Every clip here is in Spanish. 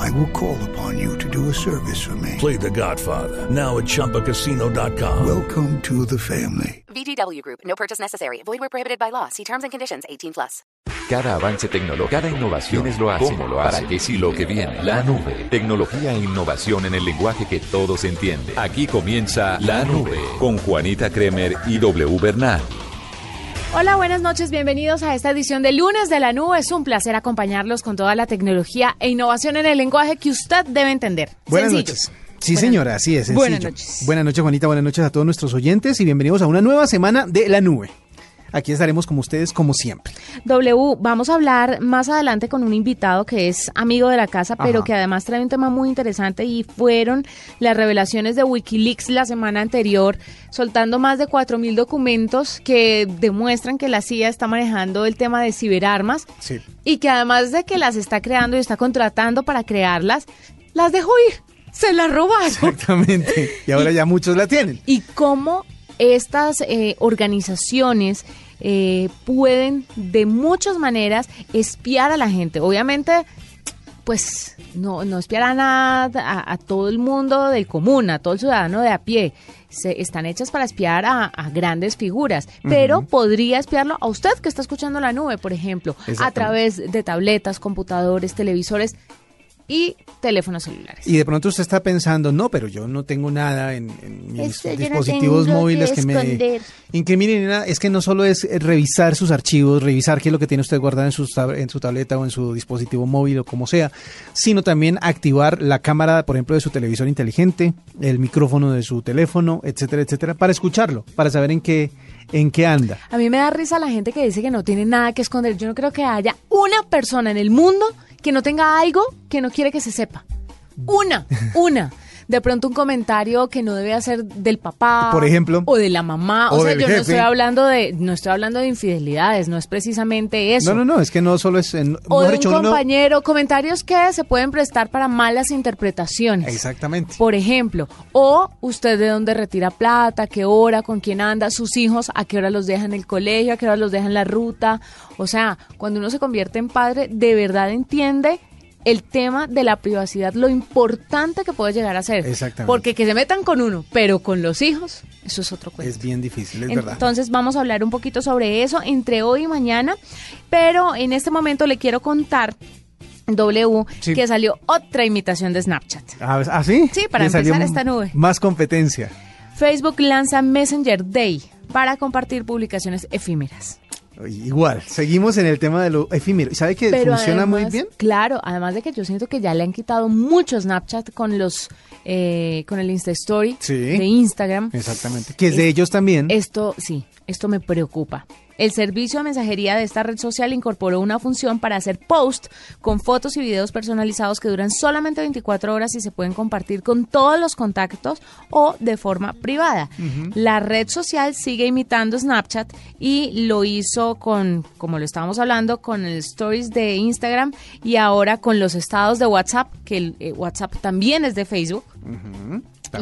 I will call upon you to do a service for me. Play The Godfather now at ChumbaCasino.com. Welcome to the family. VGW Group. No purchase necessary. Void where prohibited by law. See terms and conditions. 18 plus. Cada avance tecnológico, cada innovación es lo hace, cómo lo hace, para qué sí lo que viene. La nube, tecnología e innovación en el lenguaje que todos entienden. Aquí comienza La Nube con Juanita Kremer y W Bernal. Hola, buenas noches, bienvenidos a esta edición de lunes de la nube. Es un placer acompañarlos con toda la tecnología e innovación en el lenguaje que usted debe entender. Buenas Sencillo. noches. Sí, señora, así es. Sencillo. Buenas noches. Buenas noches, Juanita. Buenas noches a todos nuestros oyentes y bienvenidos a una nueva semana de La Nube. Aquí estaremos con ustedes como siempre. W, vamos a hablar más adelante con un invitado que es amigo de la casa, pero que además trae un tema muy interesante y fueron las revelaciones de Wikileaks la semana anterior, soltando más de 4.000 documentos que demuestran que la CIA está manejando el tema de ciberarmas Sí. y que además de que las está creando y está contratando para crearlas, las dejó ir, se las robaron. Exactamente. Y ahora ya muchos la tienen. y cómo estas eh, organizaciones eh, pueden de muchas maneras espiar a la gente. Obviamente, pues no, no espiar a, nada, a, a todo el mundo del común, a todo el ciudadano de a pie. Se, están hechas para espiar a, a grandes figuras, pero podría espiarlo a usted que está escuchando la nube, por ejemplo, a través de tabletas, computadores, televisores y teléfonos celulares. Y de pronto usted está pensando, no, pero yo no tengo nada en, en mis Esto no dispositivos tengo móviles que que, me incriminen. Es que no solo es eh, revisar sus archivos, revisar qué es lo que tiene usted guardado en su, en su tableta o en su dispositivo móvil o como sea, sino también activar la cámara, por ejemplo, de su televisor inteligente, el micrófono de su teléfono, etcétera, etcétera, para escucharlo, para saber en qué, en qué anda. A mí me da risa la gente que dice que no tiene nada que esconder. Yo no creo que haya una persona en el mundo que no tenga algo que no quiere que se sepa. Una, una. De pronto un comentario que no debe hacer del papá, Por ejemplo. o de la mamá. O, O sea, yo no estoy hablando de, no estoy hablando de infidelidades, no es precisamente eso. No, no, no, es que no solo es... en- O de un dicho, compañero, comentarios que se pueden prestar para malas interpretaciones. Exactamente. Por ejemplo, o usted de dónde retira plata, qué hora, con quién anda, sus hijos, a qué hora los deja en el colegio, a qué hora los deja en la ruta. O sea, cuando uno se convierte en padre, de verdad entiende el tema de la privacidad, lo importante que puede llegar a ser. Exactamente. Porque que se metan con uno, pero con los hijos, eso es otro cuento. Es bien difícil, es verdad. Entonces vamos a hablar un poquito sobre eso entre hoy y mañana, pero en este momento le quiero contar W Sí. que salió otra imitación de Snapchat. Ah, ¿ah, sí? Sí, para empezar esta nube. Más competencia. Facebook lanza Messenger Day para compartir publicaciones efímeras. Igual, seguimos en el tema de lo efímero. ¿Y ¿Sabe que Pero funciona muy bien? Claro, además de que yo siento que ya le han quitado mucho Snapchat con los eh, con el Insta Story Sí. de Instagram. Exactamente. Que es de ellos también. Esto sí, esto me preocupa. El servicio de mensajería de esta red social incorporó una función para hacer post con fotos y videos personalizados que duran solamente 24 horas y se pueden compartir con todos los contactos o de forma privada. La red social sigue imitando Snapchat y lo hizo con, como lo estábamos hablando, con el stories de Instagram y ahora con los estados de WhatsApp, que el eh, WhatsApp también es de Facebook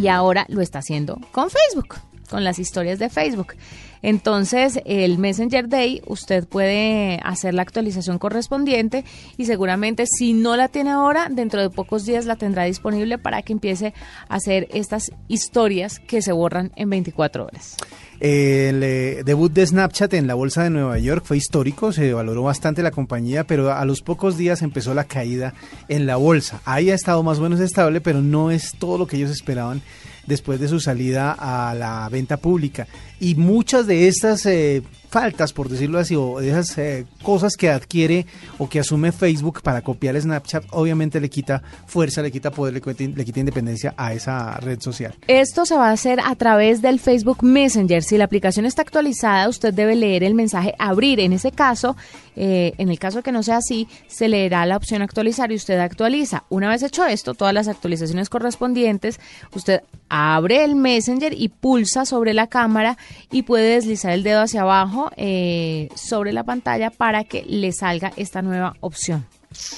y ahora lo está haciendo con Facebook, con las historias de Facebook. Entonces, el Messenger Day, usted puede hacer la actualización correspondiente y seguramente si no la tiene ahora, dentro de pocos días la tendrá disponible para que empiece a hacer estas historias que se borran en 24 horas. El eh, debut de Snapchat en la bolsa de Nueva York fue histórico, se valoró bastante la compañía, pero a los pocos días empezó la caída en la bolsa. Ahí ha estado más o menos estable, pero no es todo lo que ellos esperaban después de su salida a la venta pública. Y muchas de estas eh, faltas, por decirlo así, o de esas eh, cosas que adquiere o que asume Facebook para copiar Snapchat, obviamente le quita fuerza, le quita poder, le quita, le quita independencia a esa red social. Esto se va a hacer a través del Facebook Messenger. Si la aplicación está actualizada, usted debe leer el mensaje abrir. En ese caso, eh, en el caso que no sea así, se leerá la opción actualizar y usted actualiza. Una vez hecho esto, todas las actualizaciones correspondientes, usted abre el Messenger y pulsa sobre la cámara y puede deslizar el dedo hacia abajo eh, sobre la pantalla para que le salga esta nueva opción.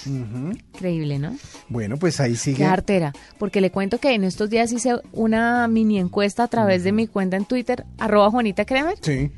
Increíble, ¿no? Bueno, pues ahí sigue. Qué artera. Porque le cuento que en estos días hice una mini encuesta a través de mi cuenta en Twitter, arroba Juanita Kremer. Sí.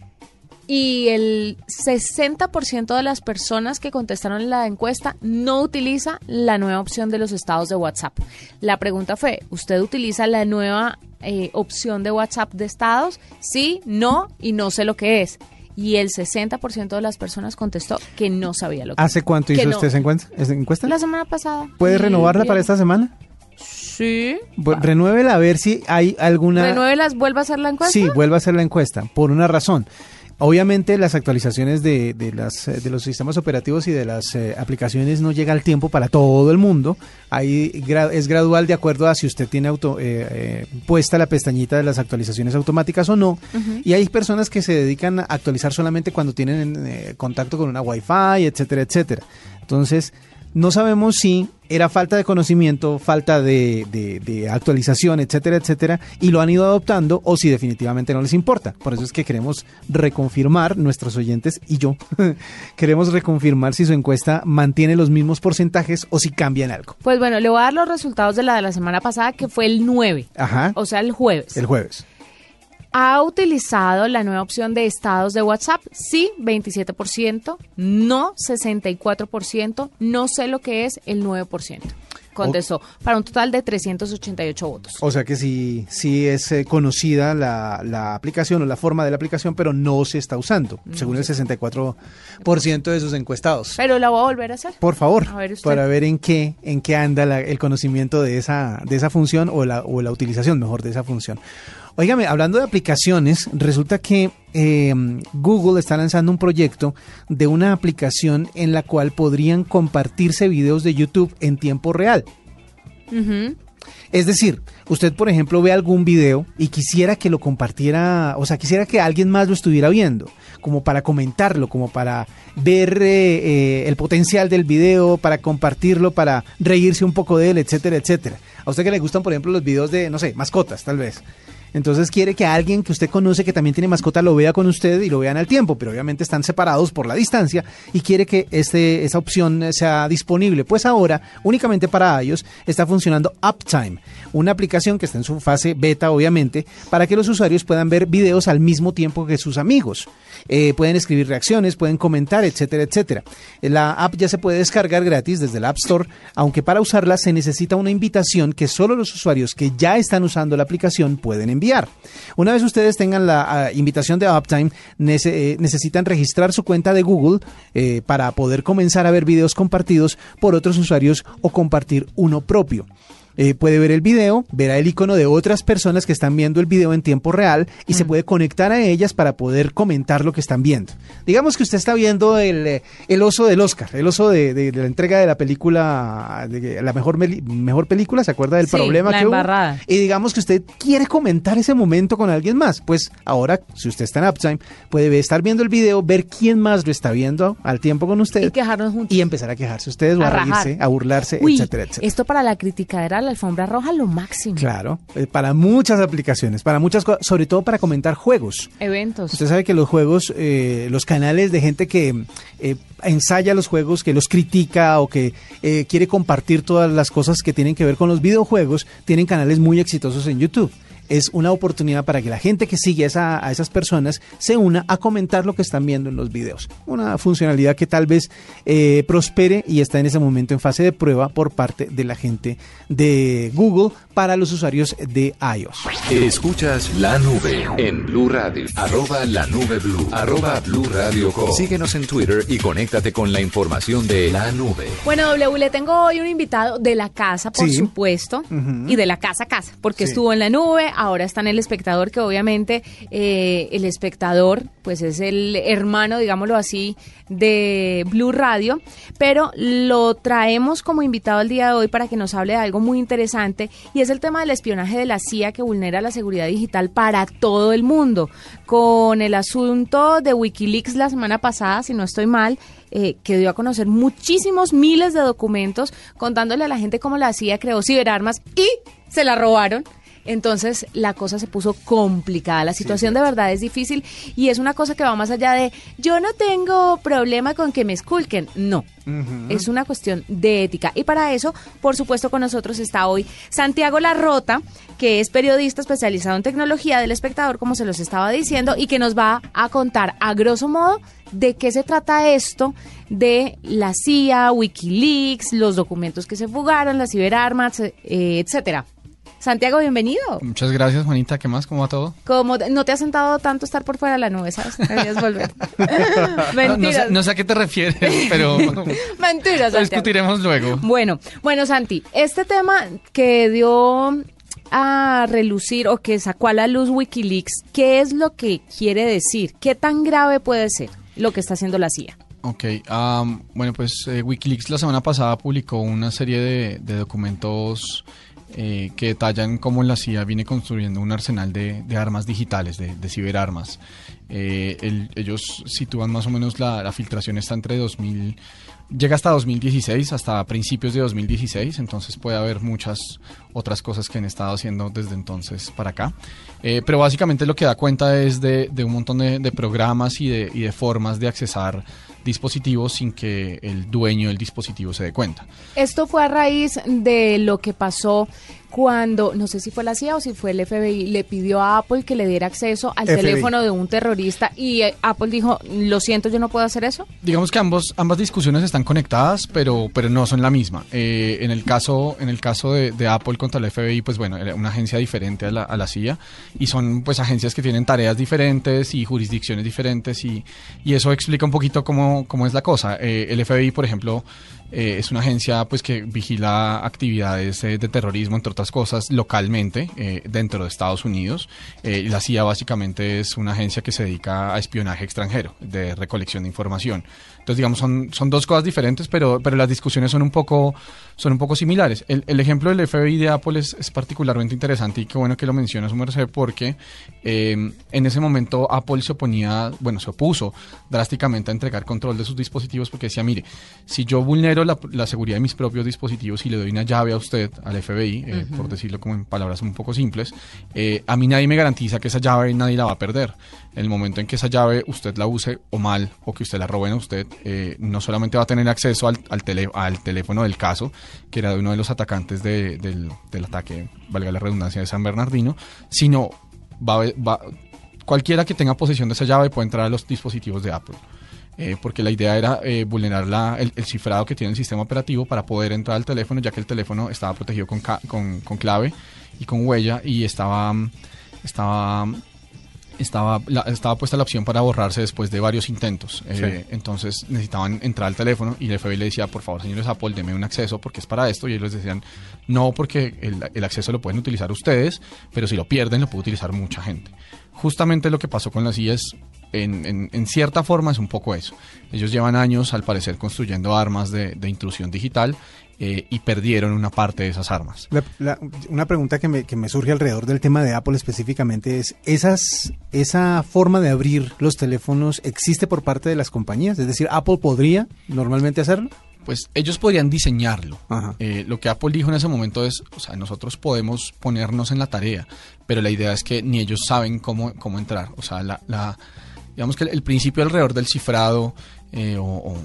Y el 60% de las personas que contestaron la encuesta no utiliza la nueva opción de los estados de WhatsApp. La pregunta fue, ¿usted utiliza la nueva eh, opción de WhatsApp de estados? Sí, no y no sé lo que es. Y el 60% de las personas contestó que no sabía lo que ¿Hace cuánto hizo no. usted esa encuesta? esa encuesta? La semana pasada. ¿Puede renovarla para esta semana? Sí. Bu- Renuévela a ver si hay alguna... Renuévelas, vuelva a hacer la encuesta. Sí, vuelva a hacer la encuesta, por una razón. Obviamente las actualizaciones de, de las, eh, de los sistemas operativos y de las eh, aplicaciones no llega al tiempo para todo el mundo. Ahí es gradual de acuerdo a si usted tiene auto, eh, eh, puesta la pestañita de las actualizaciones automáticas o no. Y hay personas que se dedican a actualizar solamente cuando tienen contacto con una Wi-Fi, etcétera, etcétera. Entonces, no sabemos si era falta de conocimiento, falta de, de- de actualización, etcétera, etcétera, y lo han ido adoptando o si definitivamente no les importa. Por eso es que queremos reconfirmar, nuestros oyentes y yo, queremos reconfirmar si su encuesta mantiene los mismos porcentajes o si cambian algo. Pues bueno, le voy a dar los resultados de la de la semana pasada, que fue el 9. Ajá. O sea, el jueves. El jueves. ¿Ha utilizado la nueva opción de estados de WhatsApp? Sí, 27%, no 64%, no sé lo que es el 9%. Contestó, para un total de 388 votos. O sea que sí, sí es eh, conocida la, la aplicación o la forma de la aplicación, pero no se está usando, según el 64% de sus encuestados. Pero la voy a volver a hacer. Por favor, A ver usted. para ver en qué, en qué anda la- el conocimiento de esa, de esa función o la, o la utilización mejor de esa función. Óigame, hablando de aplicaciones, resulta que eh, Google está lanzando un proyecto de una aplicación en la cual podrían compartirse videos de YouTube en tiempo real. Es decir, usted, por ejemplo, ve algún video y quisiera que lo compartiera, o sea, quisiera que alguien más lo estuviera viendo, como para comentarlo, como para ver eh, eh, el potencial del video, para compartirlo, para reírse un poco de él, etcétera, etcétera. A usted que le gustan, por ejemplo, los videos de, no sé, mascotas, tal vez. Entonces quiere que alguien que usted conoce que también tiene mascota lo vea con usted y lo vean al tiempo, pero obviamente están separados por la distancia y quiere que este, esa opción sea disponible. Pues ahora, únicamente para iOS, está funcionando Uptime, una aplicación que está en su fase beta, obviamente, para que los usuarios puedan ver videos al mismo tiempo que sus amigos. Eh, pueden escribir reacciones, pueden comentar, etcétera, etcétera. La app ya se puede descargar gratis desde el App Store, aunque para usarla se necesita una invitación que solo los usuarios que ya están usando la aplicación pueden enviar. Una vez ustedes tengan la ah, invitación de Uptime, eh, necesitan registrar su cuenta de Google eh, para poder comenzar a ver videos compartidos por otros usuarios o compartir uno propio. Eh, puede ver el video, verá el icono de otras personas que están viendo el video en tiempo real y se puede conectar a ellas para poder comentar lo que están viendo. Digamos que usted está viendo el, eh, el oso del Oscar, el oso de, de- de la entrega de la película, de la mejor, mejor película, ¿se acuerda del Sí, problema la que hubo? embarrada. Y digamos que usted quiere comentar ese momento con alguien más. Pues ahora, si usted está en Uptime, puede estar viendo el video, ver quién más lo está viendo al tiempo con usted Y quejarnos juntos. y empezar a quejarse ustedes o a, reírse, a burlarse, Uy, etcétera, etcétera. esto para la criticadera de la alfombra roja, lo máximo. Claro, eh, para muchas aplicaciones, para muchas cosas, sobre todo para comentar juegos. Eventos. Usted sabe que los juegos, eh, los canales de gente que eh, ensaya los juegos, que los critica o que eh, quiere compartir todas las cosas que tienen que ver con los videojuegos, tienen canales muy exitosos en YouTube. Es una oportunidad para que la gente que sigue a, esa- a esas personas se una a comentar lo que están viendo en los videos. Una funcionalidad que tal vez eh, prospere y está en ese momento en fase de prueba por parte de la gente de Google para los usuarios de iOS. Escuchas la nube en Blue Radio. Arroba la nube blue. Arroba Blue Radio. Síguenos en Twitter y conéctate con la información de la nube. Bueno, W, le tengo hoy un invitado de la casa, por Sí. supuesto, y de la casa a casa, porque Sí. estuvo en la nube, ahora está en el espectador, que obviamente eh, el espectador, pues es el hermano, digámoslo así, de Blue Radio, pero lo traemos como invitado el día de hoy para que nos hable de algo muy interesante, y es el tema del espionaje de la CIA que vulnera la seguridad digital para todo el mundo. Con el asunto de Wikileaks la semana pasada, si no estoy mal, eh, que dio a conocer muchísimos miles de documentos contándole a la gente cómo la CIA creó ciberarmas y se la robaron. Entonces la cosa se puso complicada, la situación de verdad es difícil y es una cosa que va más allá de yo no tengo problema con que me esculquen, no, es una cuestión de ética. Y para eso, por supuesto, con nosotros está hoy Santiago Larrota, que es periodista especializado en tecnología del espectador, como se los estaba diciendo, y que nos va a contar a grosso modo de qué se trata esto de la CIA, Wikileaks, los documentos que se fugaron, las ciberarmas, eh, etcétera. Santiago, bienvenido. Muchas gracias, Juanita. ¿Qué más? ¿Cómo va todo? Como no te ha sentado tanto estar por fuera de la nube, ¿sabes? Deberías volver. Mentiras. No, sé, a qué te refieres, pero... Mentiras, discutiremos luego. Bueno, bueno, Santi, este tema que dio a relucir o que sacó a la luz Wikileaks, ¿qué es lo que quiere decir? ¿Qué tan grave puede ser lo que está haciendo la CIA? Ok, bueno, pues eh, Wikileaks la semana pasada publicó una serie de, de documentos eh, que detallan cómo la CIA viene construyendo un arsenal de, armas digitales, de, ciberarmas. Eh, ellos sitúan más o menos la, filtración está entre 2000, llega hasta 2016, hasta principios de 2016, entonces puede haber muchas otras cosas que han estado haciendo desde entonces para acá. Eh, pero básicamente lo que da cuenta es de, un montón de, programas y de, y de formas de accesar dispositivos sin que el dueño del dispositivo se dé cuenta. Esto fue a raíz de lo que pasó cuando, no sé si fue la CIA o si fue el FBI, le pidió a Apple que le diera acceso al teléfono de un terrorista y eh, Apple dijo, lo siento, yo no puedo hacer eso. Digamos que ambos, ambas discusiones están conectadas, pero, pero no son la misma. Eh, en el caso, en el caso de, Apple contra el FBI, pues bueno, era una agencia diferente a la, a la, CIA y son pues agencias que tienen tareas diferentes y jurisdicciones diferentes y, y eso explica un poquito cómo, cómo es la cosa. Eh, el FBI, por ejemplo, eh, es una agencia pues que vigila actividades eh, de terrorismo, entre otras cosas, localmente eh, dentro de Estados Unidos. la CIA básicamente es una agencia que se dedica a espionaje extranjero, de recolección de información. Entonces, digamos, son, son dos cosas diferentes, pero, pero las discusiones son un poco, son un poco similares. El, el ejemplo del FBI de Apple es, es, particularmente interesante y qué bueno que lo menciona su merced, porque en ese momento Apple se oponía, bueno, se opuso drásticamente a entregar control de sus dispositivos porque decía, mire, si yo vulnero la, seguridad de mis propios dispositivos y le doy una llave a usted, al FBI, eh, por decirlo como en palabras un poco simples, eh, a mí nadie me garantiza que esa llave nadie la va a perder. En el momento en que esa llave usted la use o mal o que usted la roben a usted, eh, no solamente va a tener acceso al, al, al, teléfono del caso, que era de uno de los atacantes del, del, ataque, valga la redundancia, de San Bernardino, sino va, va, cualquiera que tenga posesión de esa llave puede entrar a los dispositivos de Apple. Eh, porque la idea era eh, vulnerar la, el, cifrado que tiene el sistema operativo para poder entrar al teléfono, ya que el teléfono estaba protegido con, con, con clave y con huella y estaba, estaba, estaba, estaba puesta la opción para borrarse después de varios intentos. Eh, entonces necesitaban entrar al teléfono y el FBI le decía, por favor, señores Apple, denme un acceso porque es para esto. Y ellos decían, no, porque el, el acceso lo pueden utilizar ustedes, pero si lo pierden lo puede utilizar mucha gente. Justamente lo que pasó con la CIA es en, cierta forma es un poco eso. Ellos llevan años, al parecer, construyendo armas de, intrusión digital eh, y perdieron una parte de esas armas. una pregunta que me, que me, surge alrededor del tema de Apple específicamente es, ¿esas, ¿esa forma de abrir los teléfonos existe por parte de las compañías? Es decir, ¿Apple podría normalmente hacerlo? Pues ellos podrían diseñarlo. Eh, lo que Apple dijo en ese momento es, o sea, nosotros podemos ponernos en la tarea, pero la idea es que ni ellos saben cómo, cómo entrar. O sea, la, la digamos que el, principio alrededor del cifrado, eh, o,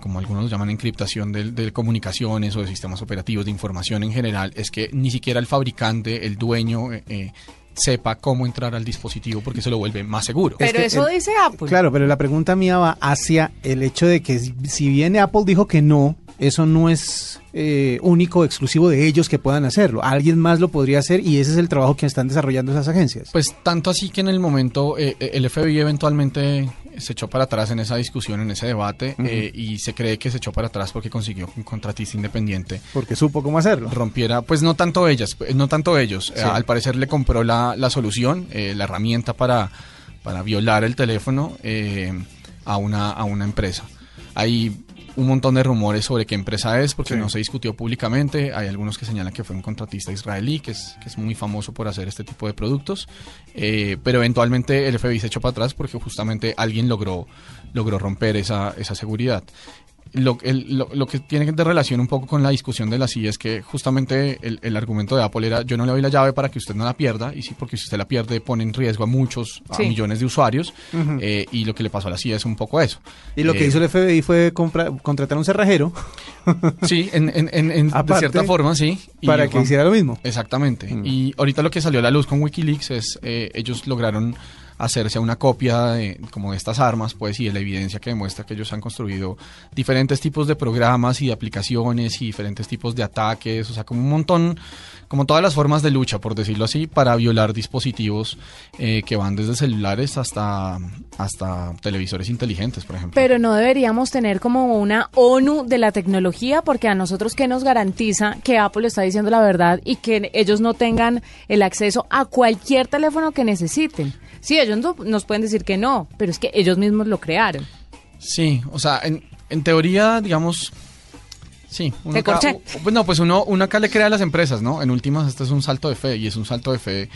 como algunos lo llaman encriptación de, comunicaciones o de sistemas operativos de información en general, es que ni siquiera el fabricante, el dueño, eh, eh, sepa cómo entrar al dispositivo porque se lo vuelve más seguro. Pero eso dice Apple. Claro, pero la pregunta mía va hacia el hecho de que si bien Apple dijo que no, eso no es eh, único, exclusivo de ellos que puedan hacerlo. Alguien más lo podría hacer y ese es el trabajo que están desarrollando esas agencias. Pues tanto así que en el momento eh, eh, el FBI eventualmente se echó para atrás en esa discusión, en ese debate y se cree que se echó para atrás porque consiguió un contratista independiente. Porque supo cómo hacerlo. Rompiera, pues no tanto ellas, no tanto ellos. al parecer le compró la, la solución, la herramienta para, para violar el teléfono a, una, a una empresa. Hay un montón de rumores sobre qué empresa es, porque no se discutió públicamente. Hay algunos que señalan que fue un contratista israelí, que es, que es muy famoso por hacer este tipo de productos. Eh, pero eventualmente el FBI se echó para atrás porque justamente alguien logró, logró romper esa, esa seguridad. Lo, el- lo- lo que tiene de relación un poco con la discusión de la CIA es que justamente el, el argumento de Apple era yo no le doy la llave para que usted no la pierda y sí porque si usted la pierde pone en riesgo a muchos, a Sí. millones de usuarios eh, y lo que le pasó a la CIA es un poco eso. Y lo que Eh, hizo el FBI fue comprar- contratar un cerrajero Sí, en, en- en- en- de cierta forma, sí. Y para que hiciera lo mismo. Exactamente. Y ahorita lo que salió a la luz con Wikileaks es, eh, ellos lograron hacerse una copia de, como de estas armas, pues, y de la evidencia que demuestra que ellos han construido diferentes tipos de programas y aplicaciones y diferentes tipos de ataques, o sea, como un montón, como todas las formas de lucha, por decirlo así, para violar dispositivos eh, que van desde celulares hasta, hasta televisores inteligentes, por ejemplo. Pero no deberíamos tener como una ONU de la tecnología, porque a nosotros qué nos garantiza que Apple está diciendo la verdad y que ellos no tengan el acceso a cualquier teléfono que necesiten. Sí, ellos no- nos pueden decir que no, pero es que ellos mismos lo crearon. Sí, o sea, en, en teoría, digamos, sí. uno acá- Pues no, pues uno, uno acá le crea a las empresas, ¿no? En últimas, este es un salto de fe y es un salto de fe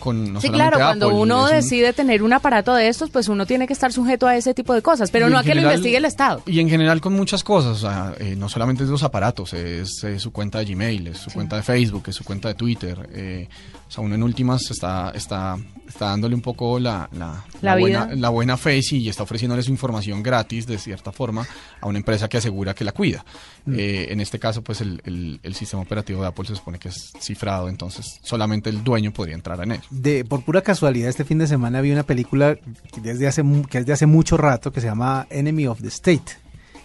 con no sí, claro, cuando Apple, uno un- decide tener un aparato de estos, pues uno tiene que estar sujeto a ese tipo de cosas, pero y no a que lo investigue el Estado. Y en general con muchas cosas, o sea, eh, no solamente es los aparatos, es, su cuenta de Gmail, es su cuenta de Facebook, es su cuenta de Twitter. eh, sea, uno en últimas está, está, está dándole un poco la, la, La buena, la buena fe sí, y está ofreciéndole su información gratis, de cierta forma, a una empresa que asegura que la cuida. Mm. Eh, en este caso, pues el, el- el sistema operativo de Apple se supone que es cifrado, entonces solamente el dueño podría entrar en él. De, por pura casualidad, este fin de semana vi una película que, desde hace, mu- que es de hace mucho rato que se llama Enemy of the State,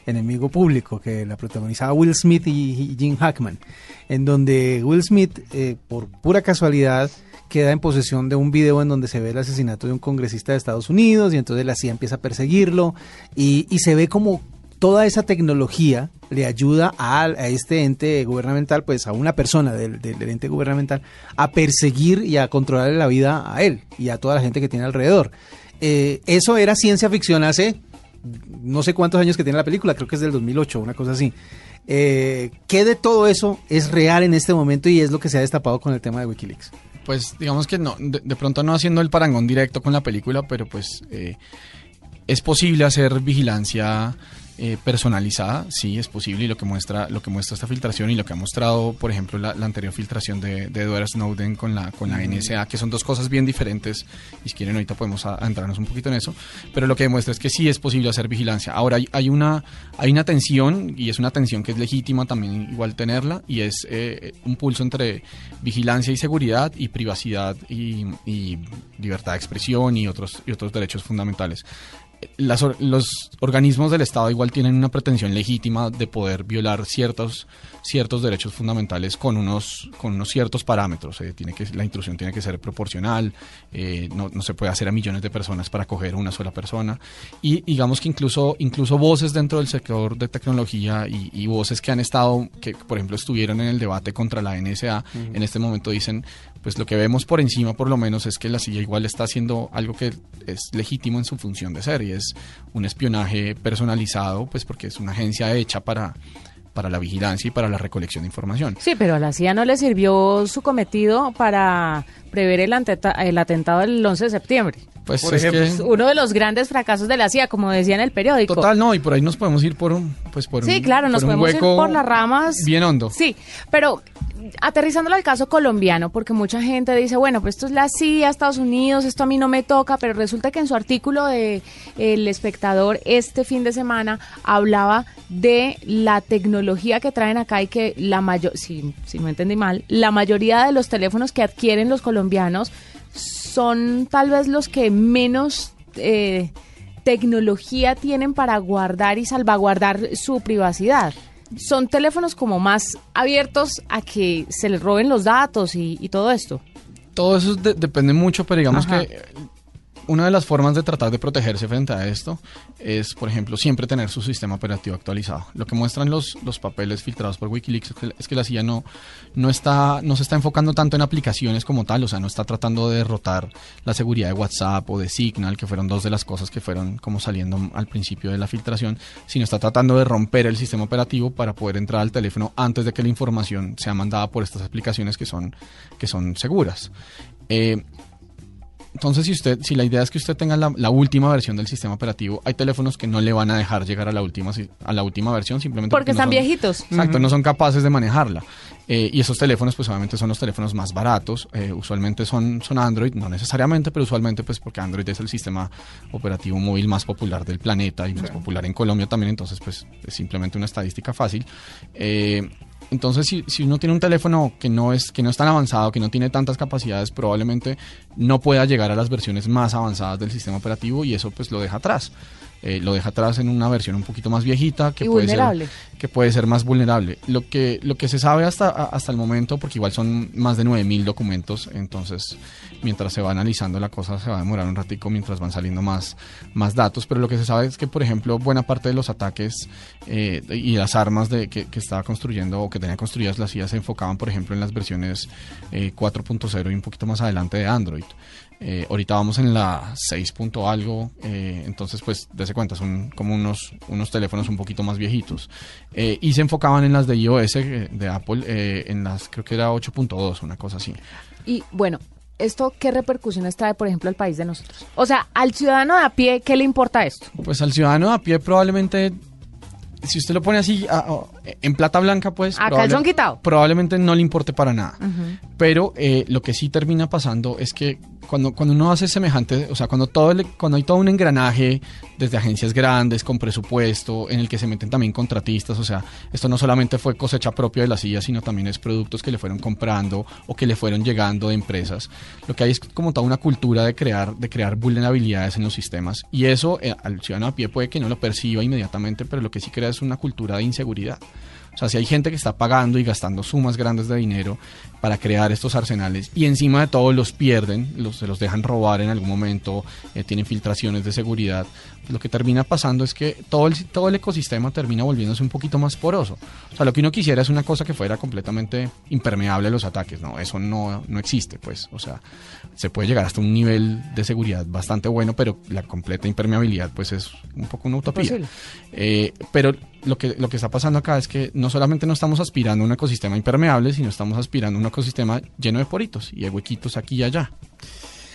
Enemigo Público, que la protagonizaba Will Smith y, Jim Hackman, en donde Will Smith, eh, por pura casualidad, queda en posesión de un video en donde se ve el asesinato de un congresista de Estados Unidos y entonces la CIA empieza a perseguirlo y, y se ve como toda esa tecnología le ayuda a, este ente gubernamental, pues a una persona del, del- ente gubernamental, a perseguir y a controlarle la vida a él y a toda la gente que tiene alrededor. Eh, eso era ciencia ficción hace no sé cuántos años que tiene la película, creo que es del 2008, una cosa así. Eh, ¿Qué de todo eso es real en este momento y es lo que se ha destapado con el tema de Wikileaks? Pues digamos que no, de, pronto no haciendo el parangón directo con la película, pero pues eh, es posible hacer vigilancia eh, personalizada, sí, es posible y lo que muestra lo que muestra esta filtración y lo que ha mostrado, por ejemplo, la, la anterior filtración de, de Edward Snowden con la con la NSA, que son dos cosas bien diferentes y si quieren ahorita podemos adentrarnos un poquito en eso, pero lo que demuestra es que sí es posible hacer vigilancia. Ahora hay, hay una hay una tensión y es una tensión que es legítima también igual tenerla y es eh, un pulso entre vigilancia y seguridad y privacidad y, y libertad de expresión y otros y otros derechos fundamentales las los organismos del Estado igual tienen una pretensión legítima de poder violar ciertos ciertos derechos fundamentales con unos con unos ciertos parámetros. eh, tiene que la intrusión tiene que ser proporcional, eh, no, no se puede hacer a millones de personas para coger una sola persona y digamos que incluso incluso voces dentro del sector de tecnología y, y voces que han estado que por ejemplo estuvieron en el debate contra la NSA en este momento dicen pues lo que vemos por encima por lo menos es que la CIA igual está haciendo algo que es legítimo en su función de ser y es un espionaje personalizado pues porque es una agencia hecha para para la vigilancia y para la recolección de información. Sí, pero a la CIA no le sirvió su cometido para prever el, el atentado del 11 de septiembre. Pues Por es ejemplo, que Uno de los grandes fracasos de la CIA, como decía en el periódico. total no y por ahí nos podemos ir por un pues por Sí, un- claro, nos un podemos ir por las ramas. bien hondo. Sí, pero aterrizándolo al caso colombiano, porque mucha gente dice, bueno, pues esto es la CIA, Estados Unidos, esto a mí no me toca, pero resulta que en su artículo de El Espectador este fin de semana hablaba de la tecnología que traen acá y que la mayor, si, si no entendí mal, la mayoría de los teléfonos que adquieren los colombianos son tal vez los que menos eh, tecnología tienen para guardar y salvaguardar su privacidad. Son teléfonos como más abiertos a que se les roben los datos y, y todo esto. Todo eso de- depende mucho, pero digamos Ajá. que una de las formas de tratar de protegerse frente a esto es, por ejemplo, siempre tener su sistema operativo actualizado. Lo que muestran los, los papeles filtrados por Wikileaks es que, la CIA no, no, está, no se está enfocando tanto en aplicaciones como tal, o sea, no está tratando de derrotar la seguridad de WhatsApp o de Signal, que fueron dos de las cosas que fueron como saliendo al principio de la filtración, sino está tratando de romper el sistema operativo para poder entrar al teléfono antes de que la información sea mandada por estas aplicaciones que son, que son seguras. Eh, entonces si usted, si la idea es que usted tenga la, la última versión del sistema operativo, hay teléfonos que no le van a dejar llegar a la última, si- a la última versión simplemente Porque no están son- viejitos. Exacto, no son capaces de manejarla. Eh, y esos teléfonos, pues obviamente son los teléfonos más baratos. eh, usualmente son, son Android, no necesariamente, pero usualmente, pues porque Android es el sistema operativo móvil más popular del planeta y más popular en Colombia también. Entonces, pues es simplemente una estadística fácil. Eh, entonces, si, si uno tiene un teléfono que no es que no es tan avanzado, que no tiene tantas capacidades, probablemente no pueda llegar a las versiones más avanzadas del sistema operativo y eso pues lo deja atrás. Eh, lo deja atrás en una versión un poquito más viejita que Y puede ser que puede ser más vulnerable. Lo que, lo que se sabe hasta, hasta el momento, porque igual son más de 9.000 documentos, entonces mientras se va analizando la cosa se va a demorar un ratico mientras van saliendo más, más datos, pero lo que se sabe es que, por ejemplo, buena parte de los ataques eh, y las armas de, que, que estaba construyendo o que tenía construidas la CIA se enfocaban, por ejemplo, en las versiones eh, 4.0 y un poquito más adelante de Android. Eh, ahorita vamos en la 6 punto algo, eh, entonces pues dése cuenta, son como unos, unos teléfonos un poquito más viejitos. Eh, y se enfocaban en las de iOS, de Apple, en las creo que era 8.2, una cosa así. Y bueno, ¿esto qué repercusiones trae, por ejemplo, al país de nosotros? O sea, al ciudadano de a pie, ¿qué le importa esto? Pues al ciudadano a pie probablemente, si usted lo pone así a- a- en plata blanca, pues... A probable- calzón quitado. Probablemente no le importe para nada. Pero eh, lo que sí termina pasando es que cuando, cuando uno hace semejante, o sea, cuando, todo le- cuando hay todo un engranaje desde agencias grandes, con presupuesto, en el que se meten también contratistas, o sea, esto no solamente fue cosecha propia de la silla, sino también es productos que le fueron comprando o que le fueron llegando de empresas. Lo que hay es como toda una cultura de crear, de crear vulnerabilidades en los sistemas. Y eso eh, al ciudadano a pie puede que no lo perciba inmediatamente, pero lo que sí crea es una cultura de inseguridad. O sea, si hay gente que está pagando y gastando sumas grandes de dinero para crear estos arsenales y encima de todo los pierden, los, se los dejan robar en algún momento, eh, tienen filtraciones de seguridad, lo que termina pasando es que todo el, todo el ecosistema termina volviéndose un poquito más poroso. O sea, lo que uno quisiera es una cosa que fuera completamente impermeable a los ataques, ¿no? Eso no, no existe, pues. O sea, se puede llegar hasta un nivel de seguridad bastante bueno, pero la completa impermeabilidad, pues es un poco una utopía. Eh, pero lo que, lo que está pasando acá es que no solamente no estamos aspirando a un ecosistema impermeable, sino estamos aspirando a un ecosistema lleno de poritos y de huequitos aquí y allá.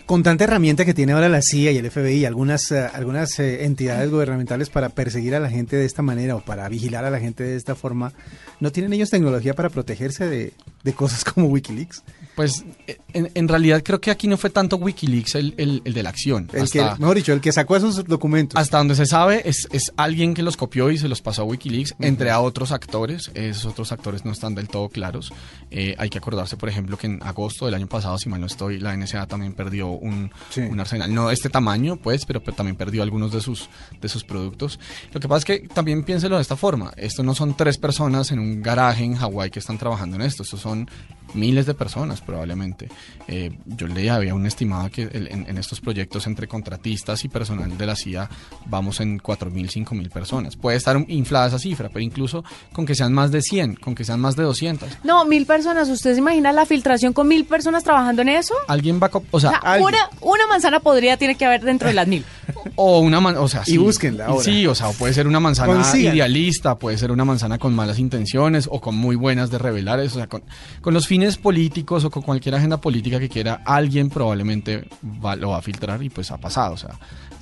Con tanta herramienta que tiene ahora la CIA y el FBI y algunas, eh, algunas eh, entidades gubernamentales para perseguir a la gente de esta manera o para vigilar a la gente de esta forma, ¿no tienen ellos tecnología para protegerse de, de cosas como Wikileaks? Pues en, en realidad creo que aquí no fue tanto Wikileaks el, el- el de la acción. El Hasta- que, mejor dicho, el que sacó esos documentos. Hasta donde se sabe, es, es alguien que los copió y se los pasó a Wikileaks, entre a otros actores. Esos otros actores no están del todo claros. Eh, hay que acordarse, por ejemplo, que en agosto del año pasado, si mal no estoy, la NSA también perdió un, Sí. un arsenal. No de este tamaño, pues, pero, pero también perdió algunos de sus, de sus productos. Lo que pasa es que también piénselo de esta forma. Esto no son tres personas en un garaje en Hawái que están trabajando en esto. Estos son miles de personas probablemente. Eh, yo leía, había un estimado que el- en, en estos proyectos entre contratistas y personal de la CIA vamos en 4.000, 5.000 personas. Puede estar inflada esa cifra, pero incluso con que sean más de 100, con que sean más de 200. No, mil personas. ¿Usted se imagina la filtración con mil personas trabajando en eso? Alguien va a... O O sea, sea, alguien. una, una manzana podría tiene que haber dentro de las mil. O una man- o sea, Y sí. búsquenla ahora. Sí, o sea, o puede ser una manzana Consigan. idealista, puede ser una manzana con malas intenciones o con muy buenas de revelar eso, o sea, con, con los fines políticos o con cualquier agenda política que quiera, alguien probablemente va- lo va a filtrar y pues ha pasado, o sea,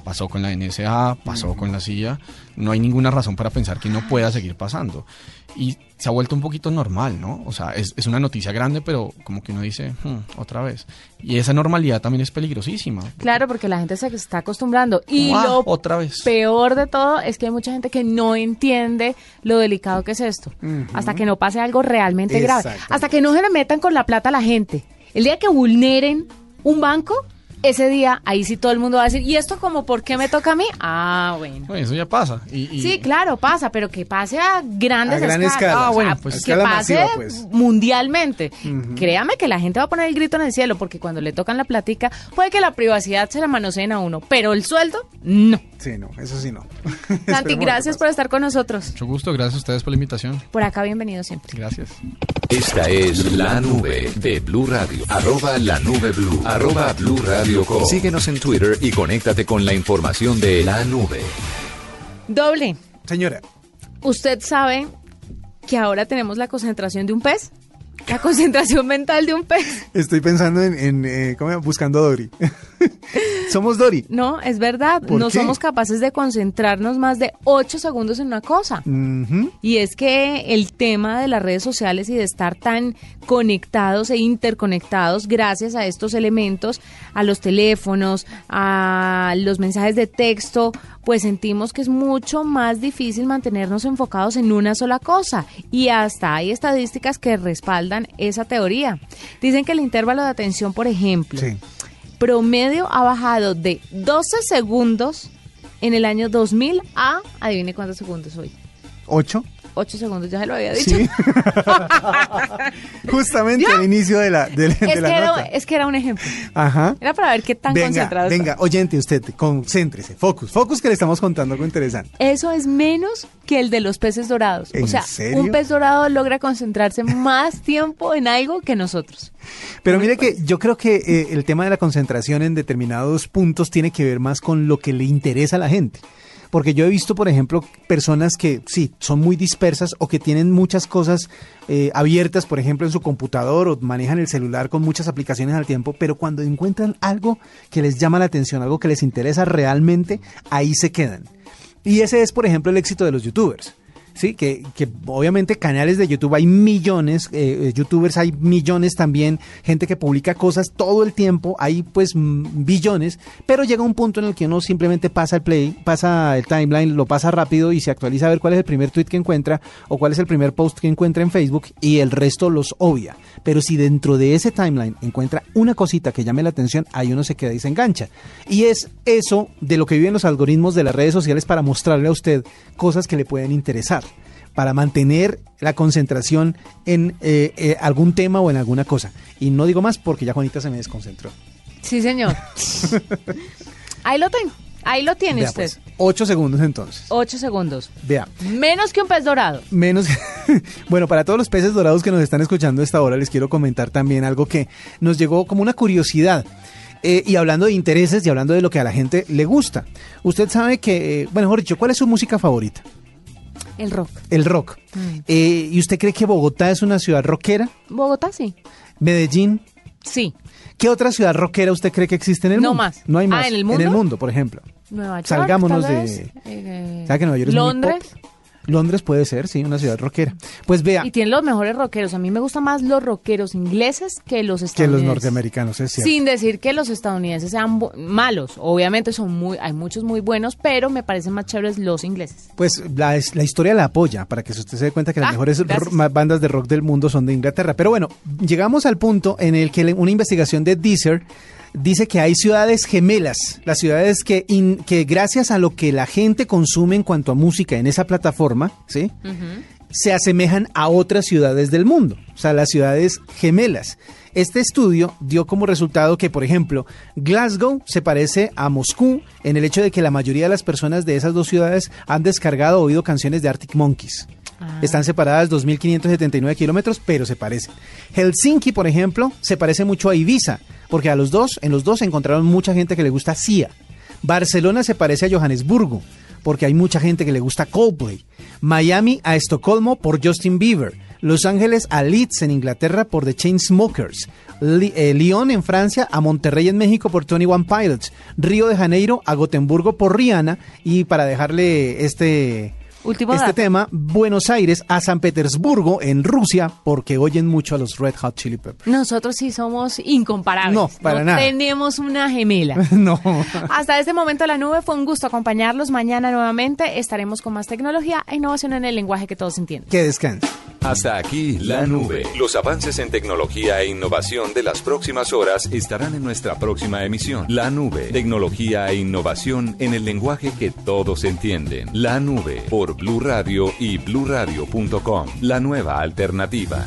pasó con la NSA, pasó con la CIA, no hay ninguna razón para pensar que no pueda seguir pasando. Y se ha vuelto un poquito normal, ¿no? O sea, es, es una noticia grande, pero como que uno dice, "Hmm, otra vez. Y esa normalidad también es peligrosísima. Claro, porque la gente se está acostumbrando. Y ah, lo otra vez. peor de todo es que hay mucha gente que no entiende lo delicado que es esto. Hasta que no pase algo realmente grave. Hasta que no se le metan con la plata a la gente. El día que vulneren un banco, ese día ahí sí todo el mundo va a decir, ¿y esto como por qué me toca a mí? Ah, bueno. Bueno, eso ya pasa. Y, y- Sí, claro, pasa, pero que pase a grandes A gran escalas. escala. Ah, bueno, pues a que escala pase masiva, pues. mundialmente. Créame que la gente va a poner el grito en el cielo, porque cuando le tocan la platica, puede que la privacidad se la manoseen a uno, pero el sueldo, no. Sí, no, eso sí no. Santi, gracias por estar con nosotros. Mucho gusto, gracias a ustedes por la invitación. Por acá, bienvenido siempre. Gracias. Esta es la nube de Blue Radio. Arroba la nube Blue. Arroba Blue Radio Síguenos en Twitter y conéctate con la información de la nube. Doble, Señora, ¿usted sabe que ahora tenemos la concentración de un pez? La concentración mental de un pez. estoy pensando en, en, eh, ¿cómo buscando a Dory. Somos Dori. No, es verdad. ¿Por No qué? somos capaces de concentrarnos más de ocho segundos en una cosa. Y es que el tema de las redes sociales y de estar tan conectados e interconectados gracias a estos elementos, a los teléfonos, a los mensajes de texto, pues sentimos que es mucho más difícil mantenernos enfocados en una sola cosa. Y hasta hay estadísticas que respaldan esa teoría. Dicen que el intervalo de atención, por ejemplo, Sí. Promedio ha bajado de 12 segundos en el año 2000 a, adivine cuántos segundos hoy. ¿Ocho? 8 segundos, ya se lo había dicho. Sí. Justamente ¿Ya? al inicio de la, de, de Es, que era, nota. es que era un ejemplo. Ajá. Era para ver qué tan venga, concentrado está. venga, oyente, usted, concéntrese, focus, focus que le estamos contando algo interesante. Eso es menos que el de los peces dorados. ¿En o sea, serio? un pez dorado logra concentrarse más tiempo en algo que nosotros. Pero mire que yo creo que eh, el tema de la concentración en determinados puntos tiene que ver más con lo que le interesa a la gente. Porque yo he visto, por ejemplo, personas que sí, son muy dispersas o que tienen muchas cosas eh, abiertas, por ejemplo, en su computador o manejan el celular con muchas aplicaciones al tiempo, pero cuando encuentran algo que les llama la atención, algo que les interesa realmente, ahí se quedan. Y ese es, por ejemplo, el éxito de los youtubers. Sí, que, que obviamente canales de YouTube hay millones, eh, eh, youtubers hay millones también, gente que publica cosas todo el tiempo, hay pues billones, pero llega un punto en el que uno simplemente pasa el play, pasa el timeline, lo pasa rápido y se actualiza a ver cuál es el primer tweet que encuentra o cuál es el primer post que encuentra en Facebook y el resto los obvia. Pero si dentro de ese timeline encuentra una cosita que llame la atención, ahí uno se queda y se engancha. Y es eso de lo que viven los algoritmos de las redes sociales para mostrarle a usted cosas que le pueden interesar para mantener la concentración en eh, eh, algún tema o en alguna cosa. Y no digo más porque ya Juanita se me desconcentró. Sí, señor. Ahí lo tengo. Ahí lo tiene Vea, usted. pues, ocho segundos entonces. 8 segundos. Vea, Menos que un pez dorado. menos... bueno, para todos los peces dorados que nos están escuchando a esta hora, les quiero comentar también algo que nos llegó como una curiosidad. Eh, y hablando de intereses y hablando de lo que a la gente le gusta. Usted sabe que, eh, bueno, mejor dicho, ¿cuál es su música favorita? El rock. El rock. Mm. Eh, ¿Y usted cree que Bogotá es una ciudad rockera? Bogotá, sí. ¿Medellín? Sí. ¿Qué otra ciudad rockera usted cree que existe en el No mundo? más. No hay Ah, más. ¿en el mundo? En el mundo, por ejemplo. Nueva York. Salgámonos tal de-. Eh, ¿Sabe que Nueva York es Londres. pop? Londres puede ser, sí, una ciudad rockera. Pues vea, Y tienen los mejores rockeros. A mí me gustan más los rockeros ingleses que los que estadounidenses. los norteamericanos, es cierto. Sin decir que los estadounidenses sean malos. Obviamente son muy, hay muchos muy buenos, pero me parecen más chéveres los ingleses. Pues la, es- la historia la apoya, para que usted se dé cuenta que las Ah, mejores bandas de rock del mundo son de Inglaterra. Pero bueno, llegamos al punto en el que una investigación de Deezer dice que hay ciudades gemelas, las ciudades que, in- que gracias a lo que la gente consume en cuanto a música en esa plataforma, ¿sí? se asemejan a otras ciudades del mundo, o sea, las ciudades gemelas. Este estudio dio como resultado que, por ejemplo, Glasgow se parece a Moscú en el hecho de que la mayoría de las personas de esas dos ciudades han descargado o oído canciones de Arctic Monkeys. Están separadas 2.579 kilómetros, pero se parecen. Helsinki, por ejemplo, se parece mucho a Ibiza, porque a los dos, en los dos encontraron mucha gente que le gusta Sia. Barcelona se parece a Johannesburgo, porque hay mucha gente que le gusta Coldplay. Miami a Estocolmo por Justin Bieber. Los Ángeles a Leeds en Inglaterra por The Chainsmokers. Eh, Lyon en Francia a Monterrey en México por Tony One Pilots. Río de Janeiro a Gotemburgo por Rihanna. Y para dejarle este, Último este dato. tema, Buenos Aires a San Petersburgo en Rusia porque oyen mucho a los Red Hot Chili Peppers. Nosotros sí somos incomparables. No, para nada. Tenemos una gemela. no. Hasta este momento la nube fue un gusto acompañarlos. Mañana nuevamente estaremos con más tecnología e innovación en el lenguaje que todos entienden. Que descanse. Hasta aquí la nube. Los avances en tecnología e innovación de las próximas horas estarán en nuestra próxima emisión. La nube. Tecnología e innovación en el lenguaje que todos entienden. La nube Blue Radio y bluradio.com. La nueva alternativa.